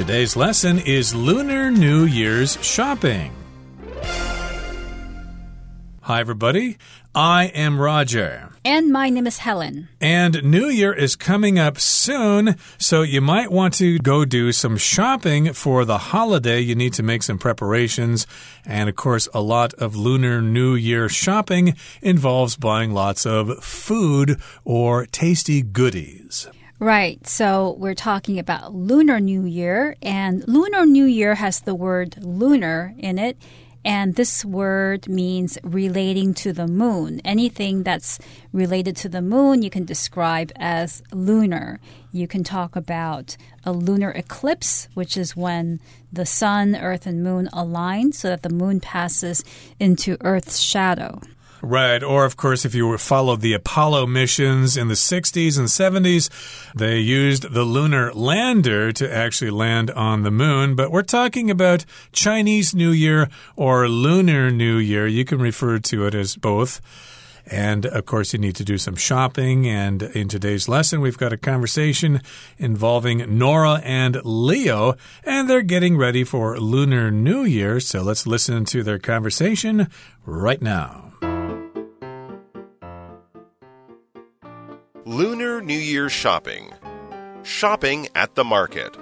Today's lesson is Lunar New Year's shopping. Hi, everybody. I am Roger. And my name is Helen. And New Year is coming up soon, so you might want to go do some shopping for the holiday. You need to make some preparations. And of course, a lot of Lunar New Year shopping involves buying lots of food or tasty goodies. Right. So we're talking about Lunar New Year, and Lunar New Year has the word lunar in it. And this word means relating to the moon. Anything that's related to the moon, you can describe as lunar. You can talk about a lunar eclipse, which is when the sun, earth, and moon align so that the moon passes into Earth's shadow. Right. Or, of course, if you followed the Apollo missions in the 60s and 70s, they used the lunar lander to actually land on the moon. But we're talking about Chinese New Year or Lunar New Year. You can refer to it as both. And of course, you need to do some shopping. And in today's lesson, we've got a conversation involving Nora and Leo, and they're getting ready for Lunar New Year. So let's listen to their conversation right now. Lunar New Year shopping. Shopping at the market.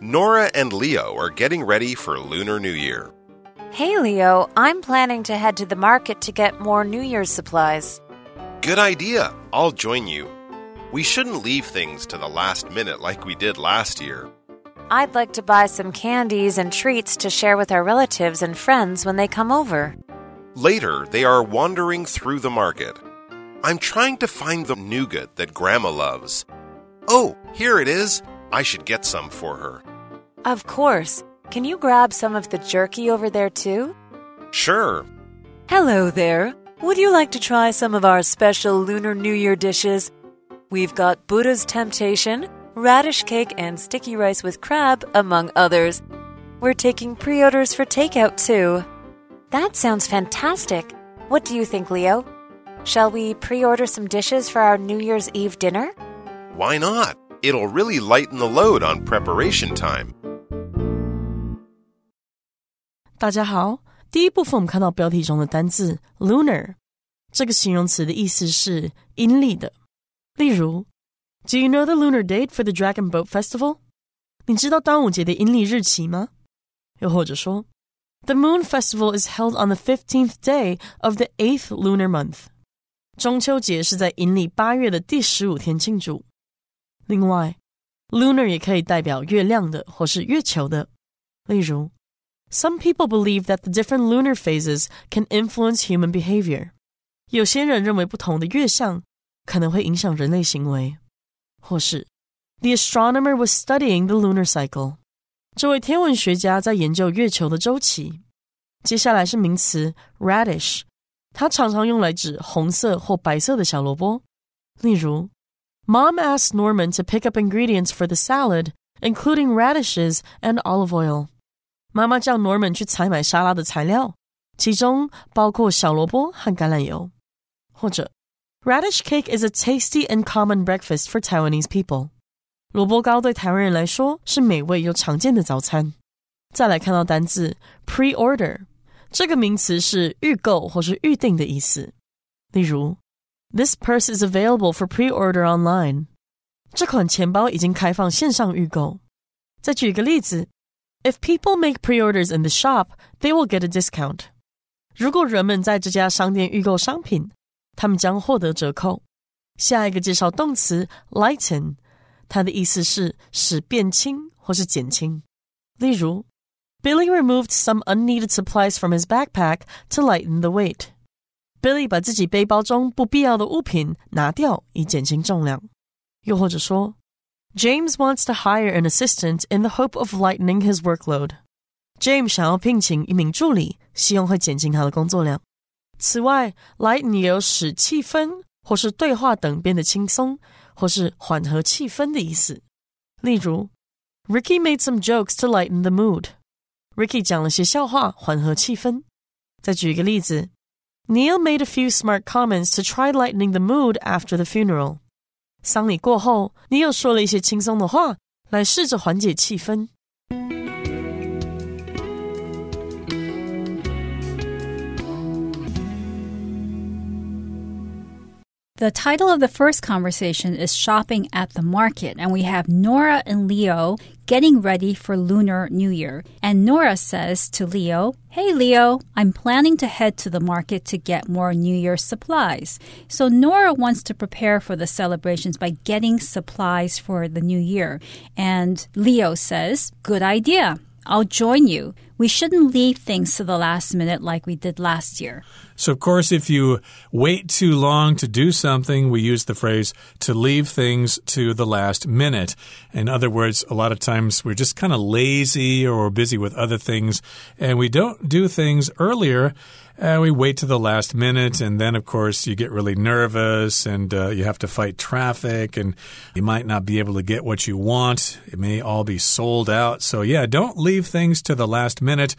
Nora and Leo are getting ready for Lunar New Year. Hey, Leo, I'm planning to head to the market to get more New Year's supplies. Good idea. I'll join you. We shouldn't leave things to the last minute like we did last year. I'd like to buy some candies and treats to share with our relatives and friends when they come over. Later, they are wandering through the market. I'm trying to find the nougat that Grandma loves. Oh, here it is. I should get some for her. Of course. Can you grab some of the jerky over there, too? Sure. Hello there. Would you like to try some of our special Lunar New Year dishes? We've got Buddha's Temptation, radish cake, and sticky rice with crab, among others. We're taking pre orders for takeout, too. That sounds fantastic. What do you think, Leo? Shall we pre order some dishes for our New Year's Eve dinner? Why not? It'll really lighten the load on preparation time. 大家好，第一部分我们看到标题中的单字 lunar 这个形容词的意思是阴历的。例如，Do you know the lunar date for the Dragon Boat Festival？你知道端午节的阴历日期吗？又或者说，The Moon Festival is held on the fifteenth day of the eighth lunar month。 中秋节是在阴历八月的第十五天庆祝。另外，lunar 也可以代表月亮的或是月球的。例如，Some people believe that the different lunar phases can influence human behavior。有些人认为不同的月相可能会影响人类行为。或是，The astronomer was studying the lunar cycle。这位天文学家在研究月球的周期。接下来是名词 radish。 它常常用来指红色或白色的小萝卜。例如，Mom asked Norman to pick up ingredients for the salad, including radishes and olive oil。妈妈叫 Norman 去采买沙拉的材料，其中包括小萝卜和橄榄油。或者，Radish cake is a tasty and common breakfast for Taiwanese people。萝卜糕对台湾人来说是美味又常见的早餐。再来看到单字 pre-order。 这个名词是预购或是预定的意思。例如，This purse is available for pre-order online。这款钱包已经开放线上预购。再举一个例子，If people make pre-orders in the shop, they will get a discount。如果人们在这家商店预购商品，他们将获得折扣。下一个介绍动词 lighten，它的意思是使变轻或是减轻。例如 Billy removed some unneeded supplies from his backpack to lighten the weight. Billy 把自己背包中不必要的物品拿掉，以减轻重量。又或者说，James wants to hire an assistant in the hope of lightening his workload. James 想要聘请一名助理，希望会减轻他的工作量。此外，lighten 也有使气氛或是对话等变得轻松，或是缓和气氛的意思。例如，Ricky made some jokes to lighten the mood. Ricky 讲了些笑话，缓和气氛。再举一个例子，Neil made a few smart comments to try lightening the mood after the funeral。丧礼过后，Neil 说了一些轻松的话，来试着缓解气氛。The title of the first conversation is Shopping at the Market, and we have Nora and Leo getting ready for Lunar New Year. And Nora says to Leo, Hey Leo, I'm planning to head to the market to get more New Year supplies. So Nora wants to prepare for the celebrations by getting supplies for the new year. And Leo says, Good idea. I'll join you. We shouldn't leave things to the last minute like we did last year. So, of course, if you wait too long to do something, we use the phrase to leave things to the last minute. In other words, a lot of times we're just kind of lazy or busy with other things and we don't do things earlier. We wait to the last minute, and then, of course, you get really nervous and uh, you have to fight traffic, and you might not be able to get what you want. It may all be sold out. So, yeah, don't leave things to the last minute.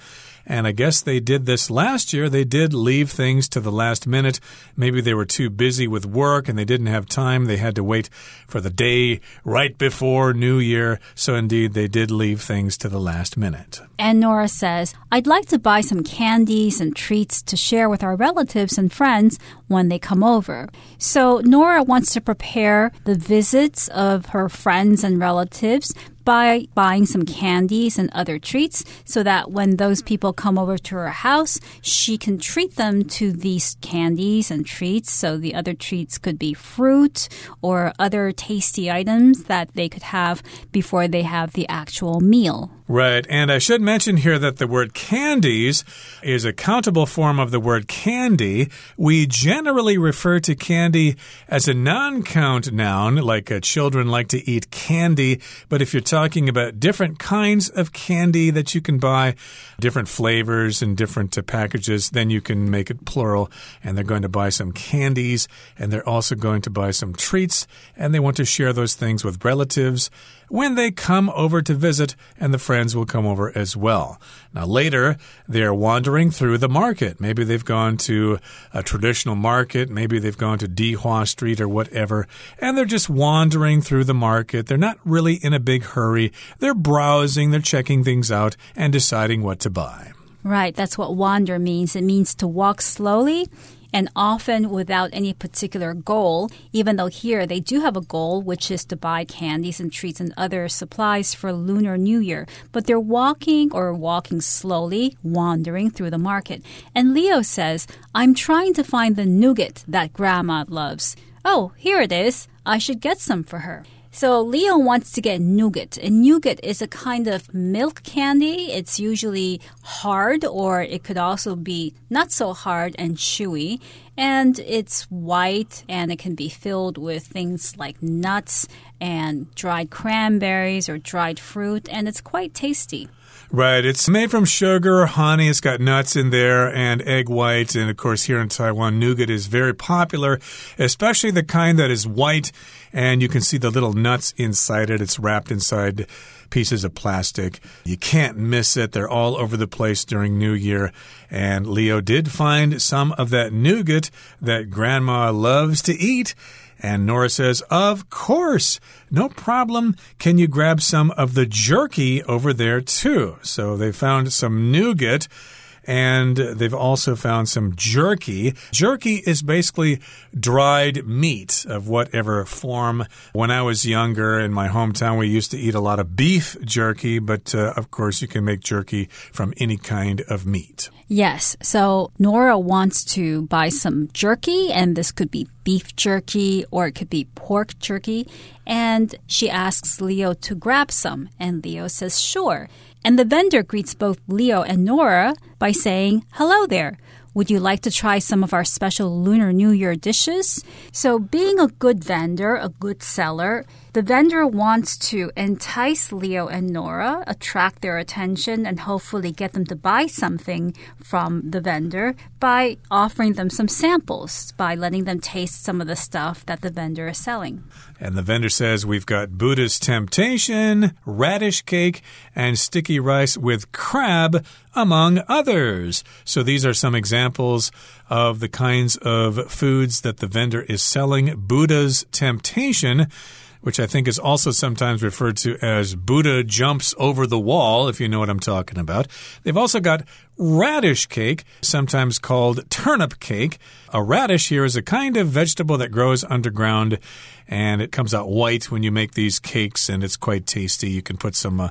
And I guess they did this last year. They did leave things to the last minute. Maybe they were too busy with work and they didn't have time. They had to wait for the day right before New Year. So indeed, they did leave things to the last minute. And Nora says, I'd like to buy some candies and treats to share with our relatives and friends when they come over. So Nora wants to prepare the visits of her friends and relatives by buying some candies and other treats so that when those people come over to her house, she can treat them to these candies and treats. So the other treats could be fruit or other tasty items that they could have before they have the actual meal. Right. And I should mention here that the word candies is a countable form of the word candy. We generally refer to candy as a non count noun, like uh, children like to eat candy. But if you're talking about different kinds of candy that you can buy, different flavors and different uh, packages, then you can make it plural. And they're going to buy some candies and they're also going to buy some treats and they want to share those things with relatives when they come over to visit, and the friends will come over as well. Now, later, they are wandering through the market. Maybe they've gone to a traditional market, maybe they've gone to Dihua Street or whatever, and they're just wandering through the market. They're not really in a big hurry. They're browsing, they're checking things out, and deciding what to buy. Right, that's what wander means. It means to walk slowly and often without any particular goal, even though here they do have a goal, which is to buy candies and treats and other supplies for Lunar New Year. But they're walking or walking slowly, wandering through the market. And Leo says, I'm trying to find the nougat that Grandma loves. Oh, here it is. I should get some for her. So Leo wants to get nougat. And nougat is a kind of milk candy. It's usually hard or it could also be not so hard and chewy. And it's white and it can be filled with things like nuts and dried cranberries or dried fruit. And it's quite tasty. Right. It's made from sugar, honey. It's got nuts in there and egg whites. And of course, here in Taiwan, nougat is very popular, especially the kind that is white and you can see the little nuts inside it. It's wrapped inside pieces of plastic. You can't miss it. They're all over the place during New Year. And Leo did find some of that nougat that Grandma loves to eat. And Nora says, Of course, no problem. Can you grab some of the jerky over there too? So they found some nougat and they've also found some jerky. Jerky is basically dried meat of whatever form. When I was younger in my hometown, we used to eat a lot of beef jerky, but uh, of course, you can make jerky from any kind of meat. Yes. So Nora wants to buy some jerky, and this could be beef jerky or it could be pork jerky. And she asks Leo to grab some, and Leo says, sure. And the vendor greets both Leo and Nora by saying, Hello there. Would you like to try some of our special Lunar New Year dishes? So, being a good vendor, a good seller, the vendor wants to entice Leo and Nora, attract their attention, and hopefully get them to buy something from the vendor by offering them some samples, by letting them taste some of the stuff that the vendor is selling. And the vendor says we've got Buddha's temptation, radish cake, and sticky rice with crab, among others. So these are some examples of the kinds of foods that the vendor is selling. Buddha's temptation which I think is also sometimes referred to as Buddha jumps over the wall, if you know what I'm talking about. They've also got radish cake, sometimes called turnip cake. A radish here is a kind of vegetable that grows underground and it comes out white when you make these cakes and it's quite tasty. You can put some uh,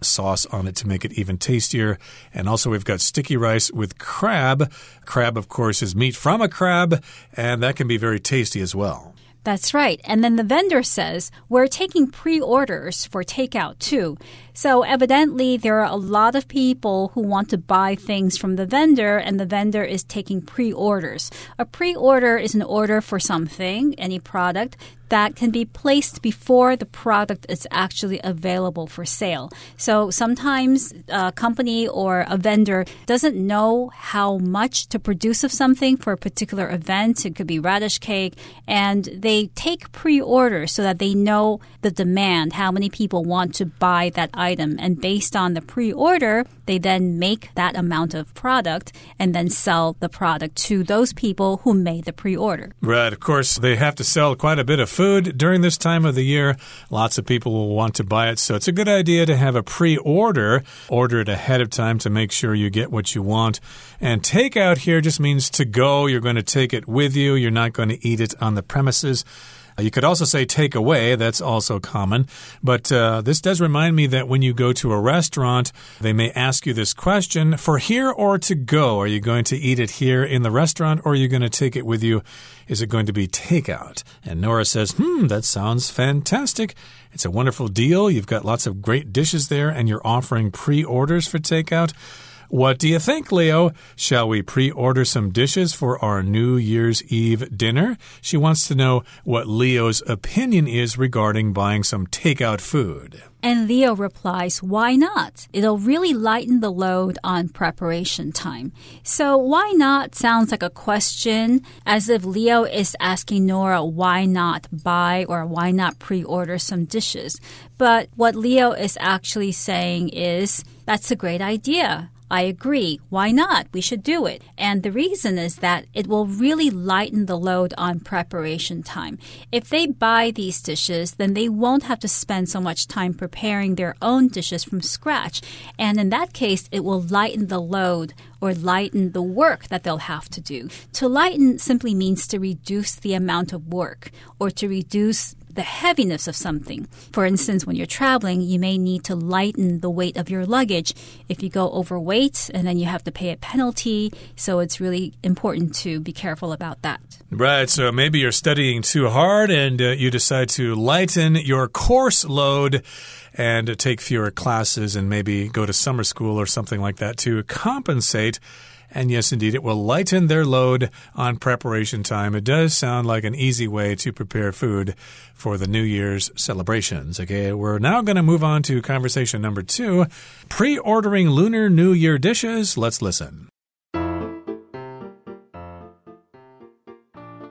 sauce on it to make it even tastier. And also, we've got sticky rice with crab. Crab, of course, is meat from a crab, and that can be very tasty as well. That's right. And then the vendor says, we're taking pre orders for takeout too. So evidently, there are a lot of people who want to buy things from the vendor, and the vendor is taking pre orders. A pre order is an order for something, any product, that can be placed before the product is actually available for sale. So sometimes a company or a vendor doesn't know how much to produce of something for a particular event. It could be radish cake, and they take pre orders so that they know the demand, how many people want to buy that item. And based on the pre order, they then make that amount of product and then sell the product to those people who made the pre order. Right. Of course, they have to sell quite a bit of food during this time of the year. Lots of people will want to buy it. So it's a good idea to have a pre order, order it ahead of time to make sure you get what you want. And takeout here just means to go. You're going to take it with you, you're not going to eat it on the premises. You could also say take away. That's also common. But uh, this does remind me that when you go to a restaurant, they may ask you this question for here or to go. Are you going to eat it here in the restaurant or are you going to take it with you? Is it going to be takeout? And Nora says, hmm, that sounds fantastic. It's a wonderful deal. You've got lots of great dishes there and you're offering pre orders for takeout. What do you think, Leo? Shall we pre order some dishes for our New Year's Eve dinner? She wants to know what Leo's opinion is regarding buying some takeout food. And Leo replies, Why not? It'll really lighten the load on preparation time. So, why not sounds like a question, as if Leo is asking Nora why not buy or why not pre order some dishes. But what Leo is actually saying is, That's a great idea. I agree. Why not? We should do it. And the reason is that it will really lighten the load on preparation time. If they buy these dishes, then they won't have to spend so much time preparing their own dishes from scratch. And in that case, it will lighten the load or lighten the work that they'll have to do. To lighten simply means to reduce the amount of work or to reduce the heaviness of something. For instance, when you're traveling, you may need to lighten the weight of your luggage if you go overweight and then you have to pay a penalty. So it's really important to be careful about that. Right. So maybe you're studying too hard and uh, you decide to lighten your course load and take fewer classes and maybe go to summer school or something like that to compensate and yes, indeed, it will lighten their load on preparation time. It does sound like an easy way to prepare food for the New Year's celebrations. Okay, we're now going to move on to conversation number two pre ordering Lunar New Year dishes. Let's listen.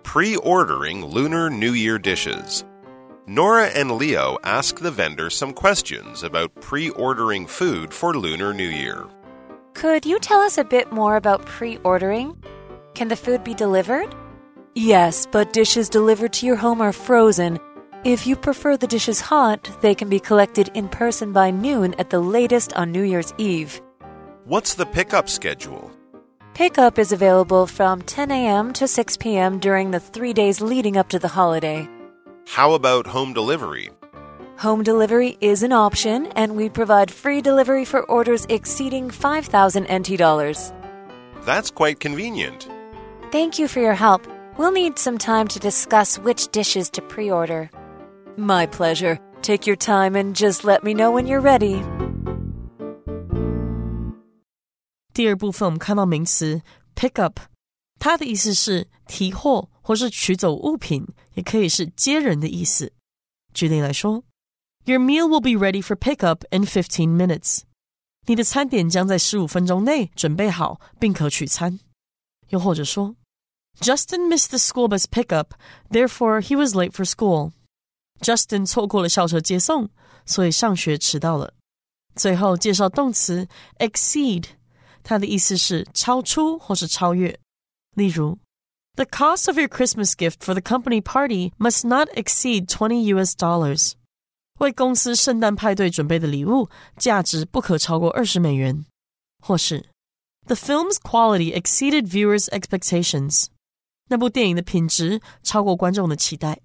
Pre ordering Lunar New Year dishes. Nora and Leo ask the vendor some questions about pre ordering food for Lunar New Year. Could you tell us a bit more about pre ordering? Can the food be delivered? Yes, but dishes delivered to your home are frozen. If you prefer the dishes hot, they can be collected in person by noon at the latest on New Year's Eve. What's the pickup schedule? Pickup is available from 10 a.m. to 6 p.m. during the three days leading up to the holiday. How about home delivery? Home delivery is an option, and we provide free delivery for orders exceeding 5,000 NT dollars. That's quite convenient. Thank you for your help. We'll need some time to discuss which dishes to pre order. My pleasure. Take your time and just let me know when you're ready. 第二部分我们看到名词 pick up，它的意思是提货或是取走物品，也可以是接人的意思。举例来说。 Your meal will be ready for pickup in fifteen minutes. 你的餐点将在十五分钟内准备好，并可取餐。又或者说，Justin missed the school bus pickup, therefore he was late for school. Justin 错过了校车接送，所以上学迟到了。最后介绍动词 exceed，它的意思是超出或是超越。例如 The cost of your Christmas gift for the company party must not exceed 20 US dollars. 为公司圣诞派对准备的礼物价值不可超过二十美元，或是 The film's quality exceeded viewers' expectations. 那部电影的品质超过观众的期待。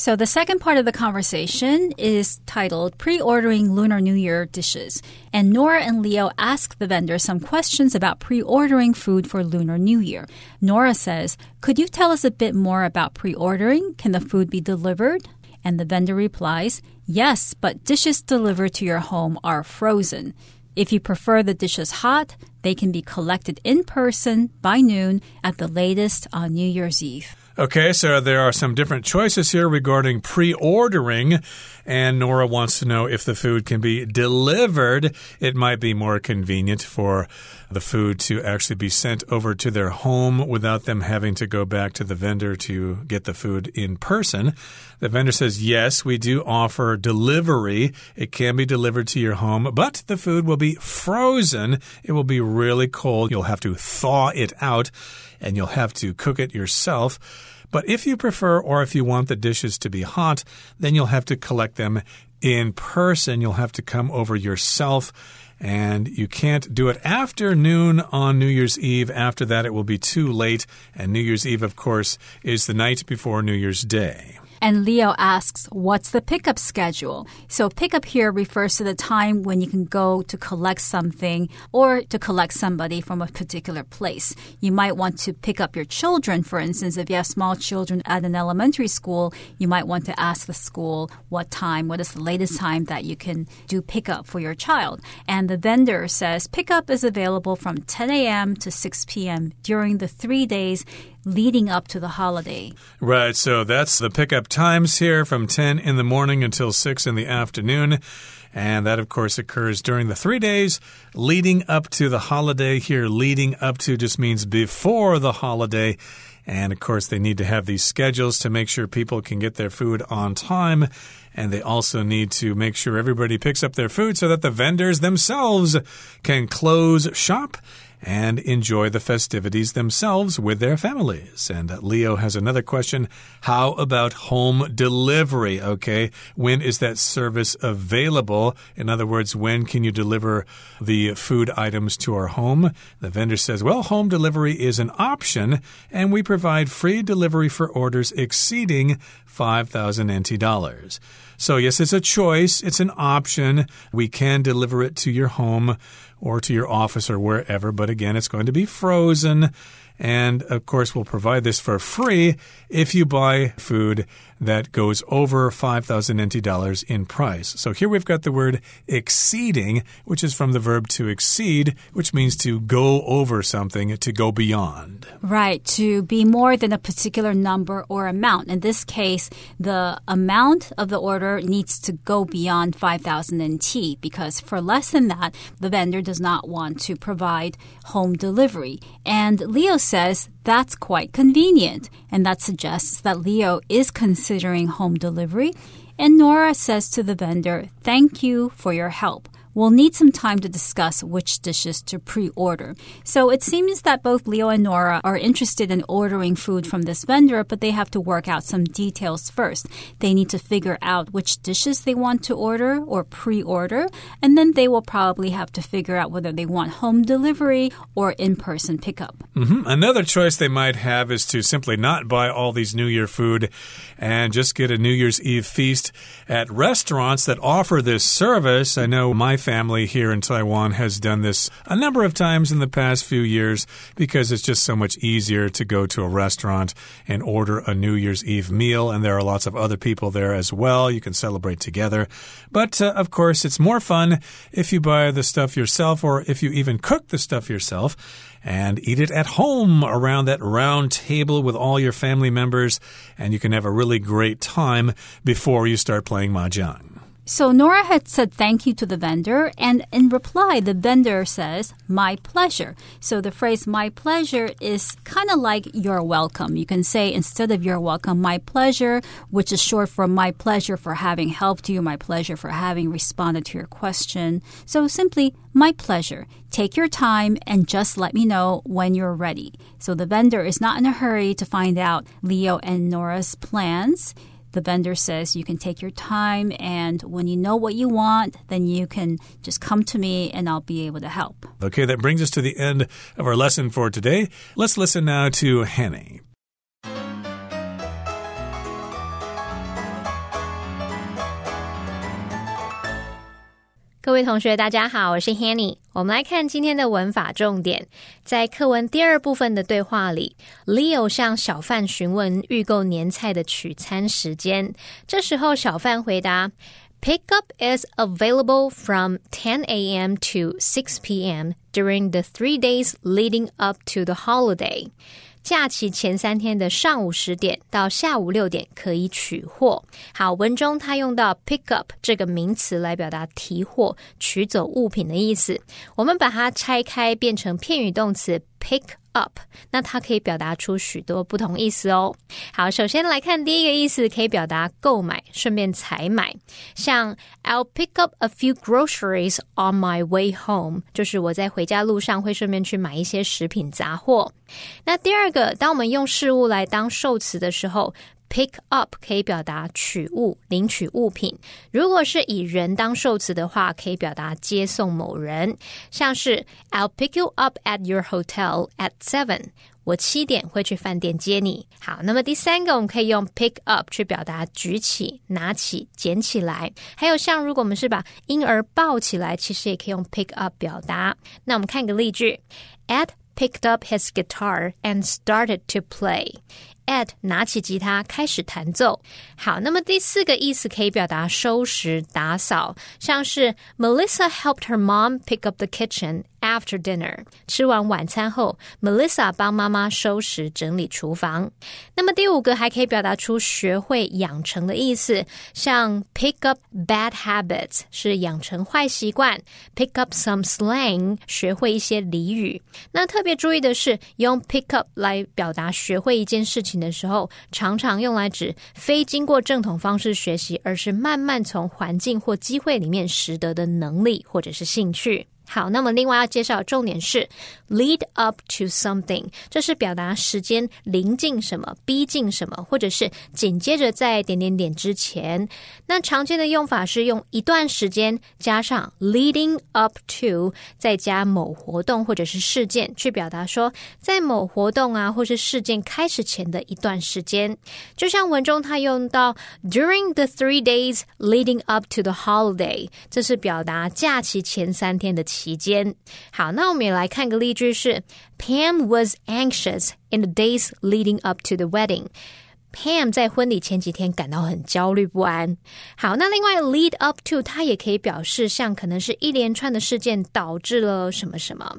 So the second part of the conversation is titled Pre-ordering Lunar New Year dishes. And Nora and Leo ask the vendor some questions about pre-ordering food for Lunar New Year. Nora says, "Could you tell us a bit more about pre-ordering? Can the food be delivered?" And the vendor replies, "Yes, but dishes delivered to your home are frozen." If you prefer the dishes hot, they can be collected in person by noon at the latest on New Year's Eve. Okay, so there are some different choices here regarding pre ordering. And Nora wants to know if the food can be delivered. It might be more convenient for the food to actually be sent over to their home without them having to go back to the vendor to get the food in person. The vendor says, Yes, we do offer delivery. It can be delivered to your home, but the food will be frozen. It will be really cold. You'll have to thaw it out and you'll have to cook it yourself. But if you prefer or if you want the dishes to be hot, then you'll have to collect them in person. You'll have to come over yourself. And you can't do it after noon on New Year's Eve. After that, it will be too late. And New Year's Eve, of course, is the night before New Year's Day. And Leo asks, What's the pickup schedule? So, pickup here refers to the time when you can go to collect something or to collect somebody from a particular place. You might want to pick up your children, for instance, if you have small children at an elementary school, you might want to ask the school what time, what is the latest time that you can do pickup for your child. And the vendor says pickup is available from 10 a.m. to 6 p.m. during the three days leading up to the holiday. Right, so that's the pickup times here from 10 in the morning until 6 in the afternoon. And that, of course, occurs during the three days leading up to the holiday. Here, leading up to just means before the holiday. And of course, they need to have these schedules to make sure people can get their food on time. And they also need to make sure everybody picks up their food so that the vendors themselves can close shop and enjoy the festivities themselves with their families. And Leo has another question. How about home delivery? Okay. When is that service available? In other words, when can you deliver the food items to our home? The vendor says, well, home delivery is an option and we provide free delivery for orders exceeding 5,000 NT dollars. So, yes, it's a choice, it's an option. We can deliver it to your home or to your office or wherever, but again, it's going to be frozen. And of course, we'll provide this for free if you buy food that goes over 5,000 NT dollars in price. So here we've got the word exceeding, which is from the verb to exceed, which means to go over something, to go beyond. Right, to be more than a particular number or amount. In this case, the amount of the order needs to go beyond 5,000 NT because for less than that, the vendor does not want to provide home delivery. And Leo says that's quite convenient, and that suggests that Leo is considering home delivery. And Nora says to the vendor, Thank you for your help. We'll need some time to discuss which dishes to pre order. So it seems that both Leo and Nora are interested in ordering food from this vendor, but they have to work out some details first. They need to figure out which dishes they want to order or pre order, and then they will probably have to figure out whether they want home delivery or in person pickup. Mm -hmm. Another choice they might have is to simply not buy all these New Year food and just get a New Year's Eve feast at restaurants that offer this service. I know my family here in Taiwan has done this a number of times in the past few years because it's just so much easier to go to a restaurant and order a New Year's Eve meal. And there are lots of other people there as well. You can celebrate together. But uh, of course, it's more fun if you buy the stuff yourself or if you even cook the stuff yourself and eat it at home around that round table with all your family members. And you can have a really great time before you start playing mahjong. So Nora had said thank you to the vendor, and in reply, the vendor says, My pleasure. So the phrase my pleasure is kind of like you're welcome. You can say instead of you're welcome, my pleasure, which is short for my pleasure for having helped you, my pleasure for having responded to your question. So simply, my pleasure. Take your time and just let me know when you're ready. So the vendor is not in a hurry to find out Leo and Nora's plans the vendor says you can take your time and when you know what you want, then you can just come to me and I'll be able to help. Okay, that brings us to the end of our lesson for today. Let's listen now to Hanny. 各位同学，大家好，我是 Hanny。我们来看今天的文法重点，在课文第二部分的对话里，Leo 向小贩询问预购年菜的取餐时间。这时候，小贩回答：“Pickup is available from 10 a.m. to 6 p.m. during the three days leading up to the holiday。”假期前三天的上午十点到下午六点可以取货。好，文中它用到 pick up 这个名词来表达提货、取走物品的意思。我们把它拆开变成片语动词 pick。up，那它可以表达出许多不同意思哦。好，首先来看第一个意思，可以表达购买，顺便采买。像 I'll pick up a few groceries on my way home，就是我在回家路上会顺便去买一些食品杂货。那第二个，当我们用事物来当受词的时候。Pick up 可以表达取物、领取物品。如果是以人当受词的话，可以表达接送某人，像是 I'll pick you up at your hotel at seven。我七点会去饭店接你。好，那么第三个我们可以用 pick up 去表达举起、拿起、捡起来。还有像如果我们是把婴儿抱起来，其实也可以用 pick up 表达。那我们看一个例句：Ed picked up his guitar and started to play。Ed 拿起吉他开始弹奏。好，那么第四个意思可以表达收拾、打扫，像是 Melissa helped her mom pick up the kitchen after dinner。吃完晚餐后，Melissa 帮妈妈收拾整理厨房。那么第五个还可以表达出学会、养成的意思，像 pick up bad habits 是养成坏习惯，pick up some slang 学会一些俚语。那特别注意的是，用 pick up 来表达学会一件事情。 的时候，常常用来指非经过正统方式学习，而是慢慢从环境或机会里面拾得的能力或者是兴趣。好，那么另外要介绍重点是 lead up to something，这是表达时间临近什么、逼近什么，或者是紧接着在点点点之前。那常见的用法是用一段时间加上 leading up to，再加某活动或者是事件，去表达说在某活动啊或是事件开始前的一段时间。就像文中他用到 during the three days leading up to the holiday，这是表达假期前三天的。间，好，那我们也来看个例句是：Pam was anxious in the days leading up to the wedding. Pam 在婚礼前几天感到很焦虑不安。好，那另外 lead up to 它也可以表示像可能是一连串的事件导致了什么什么。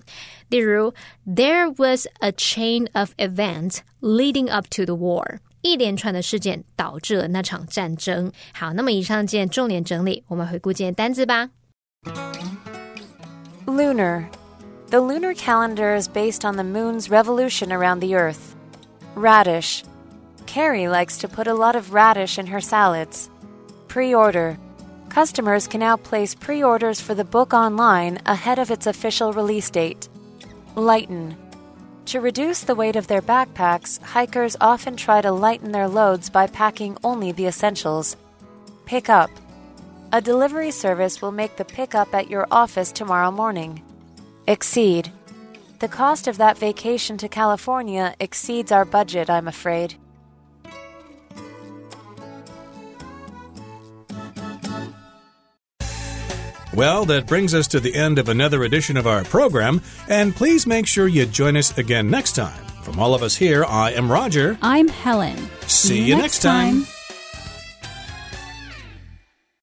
例如，There was a chain of events leading up to the war。一连串的事件导致了那场战争。好，那么以上件重点整理，我们回顾今天单字吧。 Lunar. The lunar calendar is based on the moon's revolution around the Earth. Radish. Carrie likes to put a lot of radish in her salads. Pre order. Customers can now place pre orders for the book online ahead of its official release date. Lighten. To reduce the weight of their backpacks, hikers often try to lighten their loads by packing only the essentials. Pick up. A delivery service will make the pickup at your office tomorrow morning. Exceed. The cost of that vacation to California exceeds our budget, I'm afraid. Well, that brings us to the end of another edition of our program, and please make sure you join us again next time. From all of us here, I am Roger. I'm Helen. See, See you, next time. time.